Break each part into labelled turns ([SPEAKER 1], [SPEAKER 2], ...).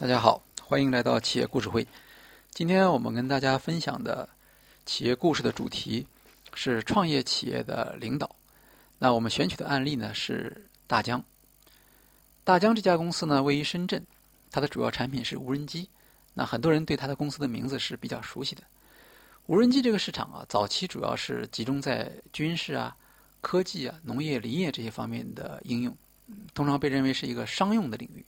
[SPEAKER 1] 大家好，欢迎来到企业故事会。今天我们跟大家分享的企业故事的主题是创业企业的领导。那我们选取的案例呢是大疆。大疆这家公司呢位于深圳，它的主要产品是无人机。那很多人对它的公司的名字是比较熟悉的。无人机这个市场啊，早期主要是集中在军事啊、科技啊、农业、林业这些方面的应用，通常被认为是一个商用的领域。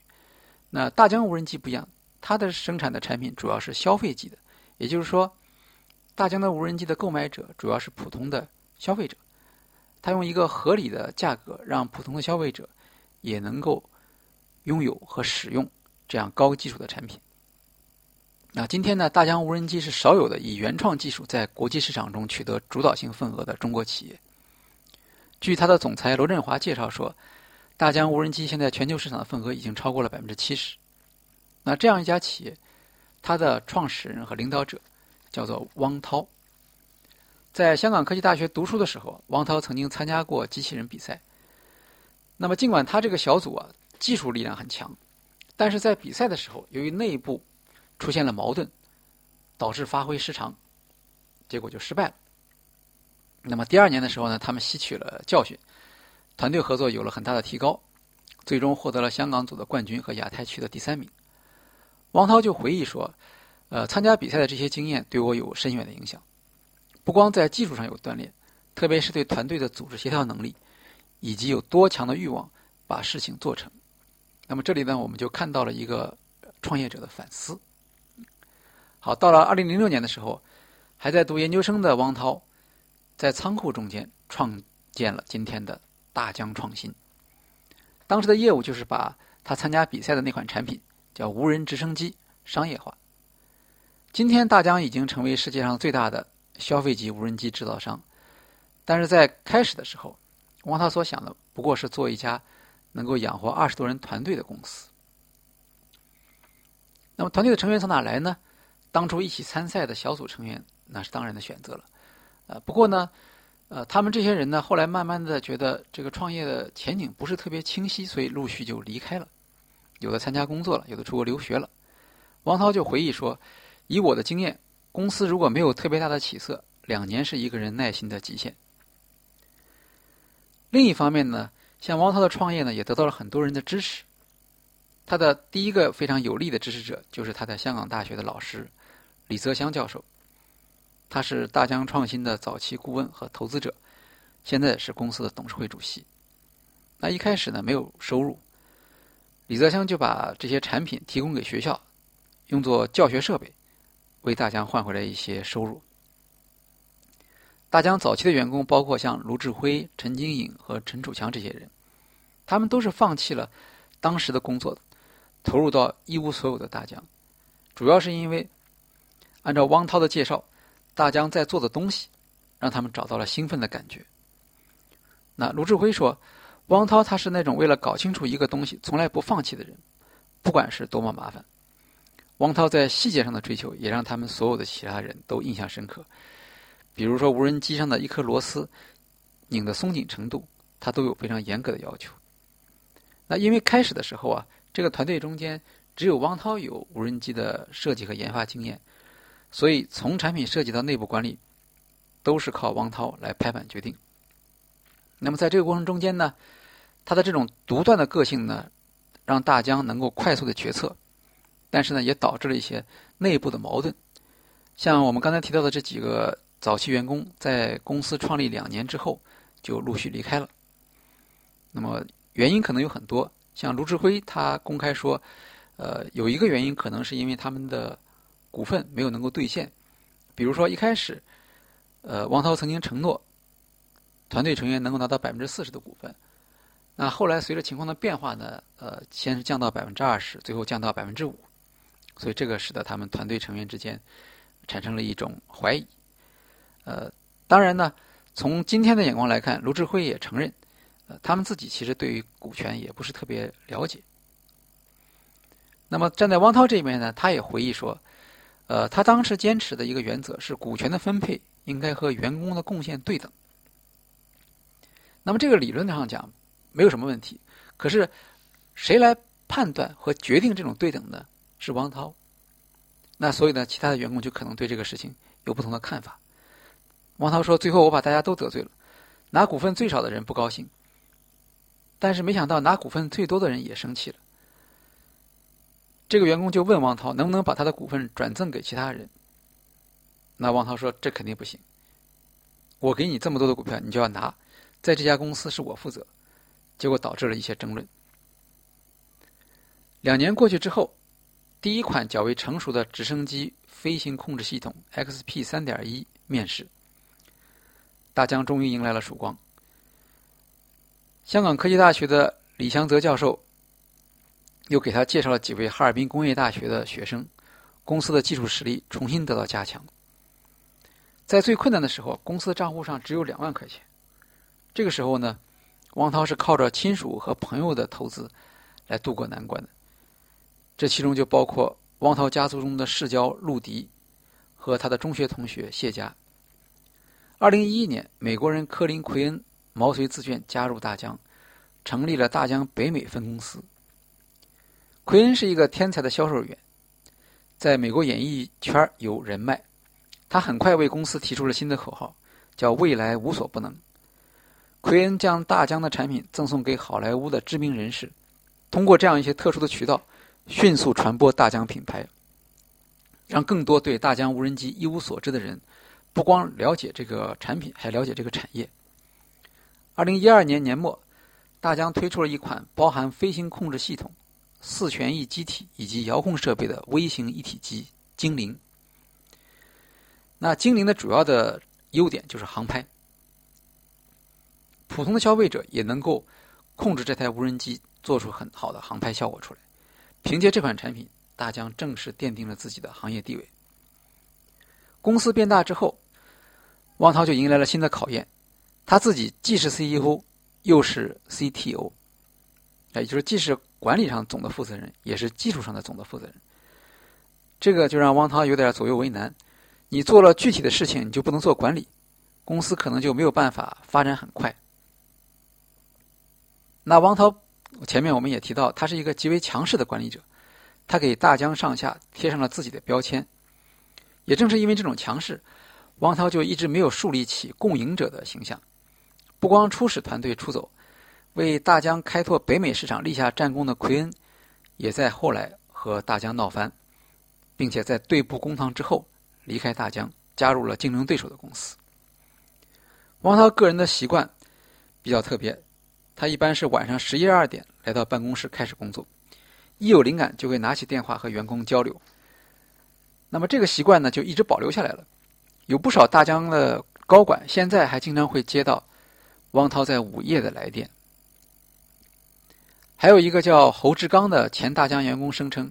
[SPEAKER 1] 那大疆无人机不一样，它的生产的产品主要是消费级的，也就是说，大疆的无人机的购买者主要是普通的消费者，它用一个合理的价格让普通的消费者也能够拥有和使用这样高技术的产品。那今天呢，大疆无人机是少有的以原创技术在国际市场中取得主导性份额的中国企业。据它的总裁罗振华介绍说。大疆无人机现在全球市场的份额已经超过了百分之七十。那这样一家企业，它的创始人和领导者叫做汪涛。在香港科技大学读书的时候，汪涛曾经参加过机器人比赛。那么，尽管他这个小组啊技术力量很强，但是在比赛的时候，由于内部出现了矛盾，导致发挥失常，结果就失败了。那么第二年的时候呢，他们吸取了教训。团队合作有了很大的提高，最终获得了香港组的冠军和亚太区的第三名。王涛就回忆说：“呃，参加比赛的这些经验对我有深远的影响，不光在技术上有锻炼，特别是对团队的组织协调能力，以及有多强的欲望把事情做成。”那么这里呢，我们就看到了一个创业者的反思。好，到了二零零六年的时候，还在读研究生的汪涛，在仓库中间创建了今天的。大疆创新，当时的业务就是把他参加比赛的那款产品叫无人直升机商业化。今天大疆已经成为世界上最大的消费级无人机制造商，但是在开始的时候，汪涛所想的不过是做一家能够养活二十多人团队的公司。那么团队的成员从哪来呢？当初一起参赛的小组成员那是当然的选择了，呃，不过呢。呃，他们这些人呢，后来慢慢的觉得这个创业的前景不是特别清晰，所以陆续就离开了。有的参加工作了，有的出国留学了。王涛就回忆说：“以我的经验，公司如果没有特别大的起色，两年是一个人耐心的极限。”另一方面呢，像王涛的创业呢，也得到了很多人的支持。他的第一个非常有力的支持者，就是他在香港大学的老师李泽湘教授。他是大疆创新的早期顾问和投资者，现在是公司的董事会主席。那一开始呢，没有收入，李泽湘就把这些产品提供给学校，用作教学设备，为大疆换回来一些收入。大疆早期的员工包括像卢志辉、陈金颖和陈楚强这些人，他们都是放弃了当时的工作，投入到一无所有的大疆，主要是因为按照汪涛的介绍。大疆在做的东西，让他们找到了兴奋的感觉。那卢志辉说：“汪涛他是那种为了搞清楚一个东西从来不放弃的人，不管是多么麻烦。汪涛在细节上的追求也让他们所有的其他人都印象深刻。比如说无人机上的一颗螺丝拧的松紧程度，他都有非常严格的要求。那因为开始的时候啊，这个团队中间只有汪涛有无人机的设计和研发经验。”所以，从产品设计到内部管理，都是靠汪涛来拍板决定。那么，在这个过程中间呢，他的这种独断的个性呢，让大疆能够快速的决策，但是呢，也导致了一些内部的矛盾。像我们刚才提到的这几个早期员工，在公司创立两年之后就陆续离开了。那么，原因可能有很多，像卢志辉他公开说，呃，有一个原因可能是因为他们的。股份没有能够兑现，比如说一开始，呃，王涛曾经承诺团队成员能够拿到百分之四十的股份，那后来随着情况的变化呢，呃，先是降到百分之二十，最后降到百分之五，所以这个使得他们团队成员之间产生了一种怀疑。呃，当然呢，从今天的眼光来看，卢志辉也承认，呃，他们自己其实对于股权也不是特别了解。那么站在汪涛这边呢，他也回忆说。呃，他当时坚持的一个原则是，股权的分配应该和员工的贡献对等。那么这个理论上讲没有什么问题，可是谁来判断和决定这种对等呢？是汪涛。那所以呢，其他的员工就可能对这个事情有不同的看法。汪涛说：“最后我把大家都得罪了，拿股份最少的人不高兴，但是没想到拿股份最多的人也生气了。”这个员工就问王涛能不能把他的股份转赠给其他人。那王涛说：“这肯定不行，我给你这么多的股票，你就要拿，在这家公司是我负责。”结果导致了一些争论。两年过去之后，第一款较为成熟的直升机飞行控制系统 XP 三点一面世，大疆终于迎来了曙光。香港科技大学的李祥泽教授又给他介绍了几位哈尔滨工业大学的学生，公司的技术实力重新得到加强。在最困难的时候，公司的账户上只有两万块钱。这个时候呢，汪涛是靠着亲属和朋友的投资来渡过难关的。这其中就包括汪涛家族中的世交陆迪和他的中学同学谢家。二零一一年，美国人科林·奎恩毛遂自荐加入大疆，成立了大疆北美分公司。奎恩是一个天才的销售员，在美国演艺圈有人脉。他很快为公司提出了新的口号，叫“未来无所不能”。奎恩将大疆的产品赠送给好莱坞的知名人士，通过这样一些特殊的渠道。迅速传播大疆品牌，让更多对大疆无人机一无所知的人，不光了解这个产品，还了解这个产业。二零一二年年末，大疆推出了一款包含飞行控制系统、四旋翼机体以及遥控设备的微型一体机“精灵”。那“精灵”的主要的优点就是航拍，普通的消费者也能够控制这台无人机，做出很好的航拍效果出来。凭借这款产品，大疆正式奠定了自己的行业地位。公司变大之后，汪涛就迎来了新的考验。他自己既是 CEO，又是 CTO，也就是既是管理上总的负责人，也是技术上的总的负责人。这个就让汪涛有点左右为难。你做了具体的事情，你就不能做管理，公司可能就没有办法发展很快。那汪涛。前面我们也提到，他是一个极为强势的管理者，他给大疆上下贴上了自己的标签。也正是因为这种强势，汪涛就一直没有树立起共赢者的形象。不光初始团队出走，为大疆开拓北美市场立下战功的奎恩，也在后来和大疆闹翻，并且在对簿公堂之后离开大疆，加入了竞争对手的公司。汪涛个人的习惯比较特别。他一般是晚上十一二点来到办公室开始工作，一有灵感就会拿起电话和员工交流。那么这个习惯呢，就一直保留下来了。有不少大疆的高管现在还经常会接到汪涛在午夜的来电。还有一个叫侯志刚的前大疆员工声称，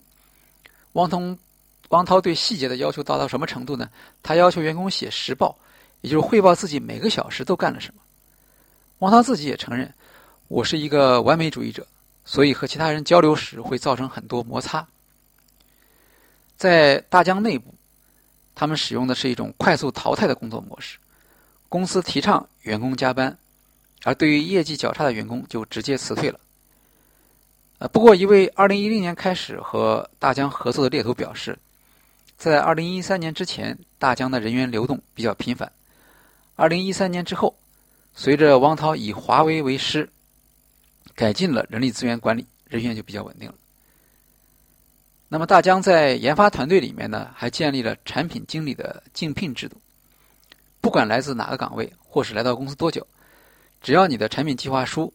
[SPEAKER 1] 汪通汪涛对细节的要求达到什么程度呢？他要求员工写实报，也就是汇报自己每个小时都干了什么。汪涛自己也承认。我是一个完美主义者，所以和其他人交流时会造成很多摩擦。在大疆内部，他们使用的是一种快速淘汰的工作模式。公司提倡员工加班，而对于业绩较差的员工就直接辞退了。呃，不过一位2010年开始和大疆合作的猎头表示，在2013年之前，大疆的人员流动比较频繁。2013年之后，随着汪涛以华为为师。改进了人力资源管理，人员就比较稳定了。那么大疆在研发团队里面呢，还建立了产品经理的竞聘制度。不管来自哪个岗位，或是来到公司多久，只要你的产品计划书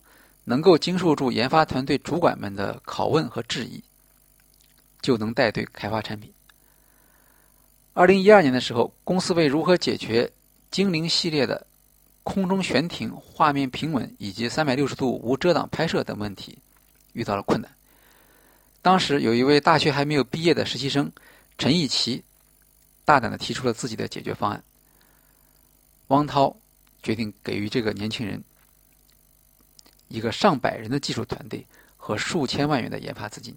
[SPEAKER 1] 能够经受住研发团队主管们的拷问和质疑，就能带队开发产品。二零一二年的时候，公司为如何解决精灵系列的空中悬停、画面平稳以及三百六十度无遮挡拍摄等问题遇到了困难。当时有一位大学还没有毕业的实习生陈义奇，大胆的提出了自己的解决方案。汪涛决定给予这个年轻人一个上百人的技术团队和数千万元的研发资金。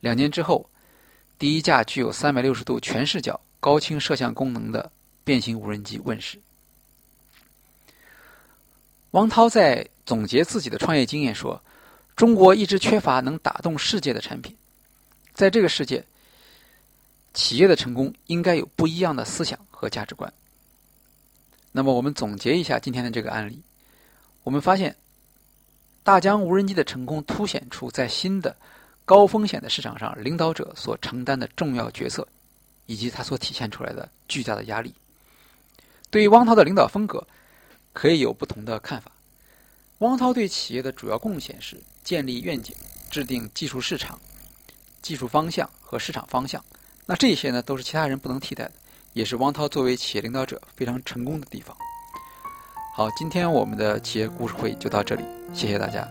[SPEAKER 1] 两年之后，第一架具有三百六十度全视角高清摄像功能的变形无人机问世。汪涛在总结自己的创业经验说：“中国一直缺乏能打动世界的产品，在这个世界，企业的成功应该有不一样的思想和价值观。那么，我们总结一下今天的这个案例，我们发现，大疆无人机的成功凸显出在新的高风险的市场上，领导者所承担的重要角色，以及他所体现出来的巨大的压力。对于汪涛的领导风格，可以有不同的看法。汪涛对企业的主要贡献是建立愿景、制定技术市场、技术方向和市场方向。那这些呢，都是其他人不能替代的，也是汪涛作为企业领导者非常成功的地方。好，今天我们的企业故事会就到这里，谢谢大家。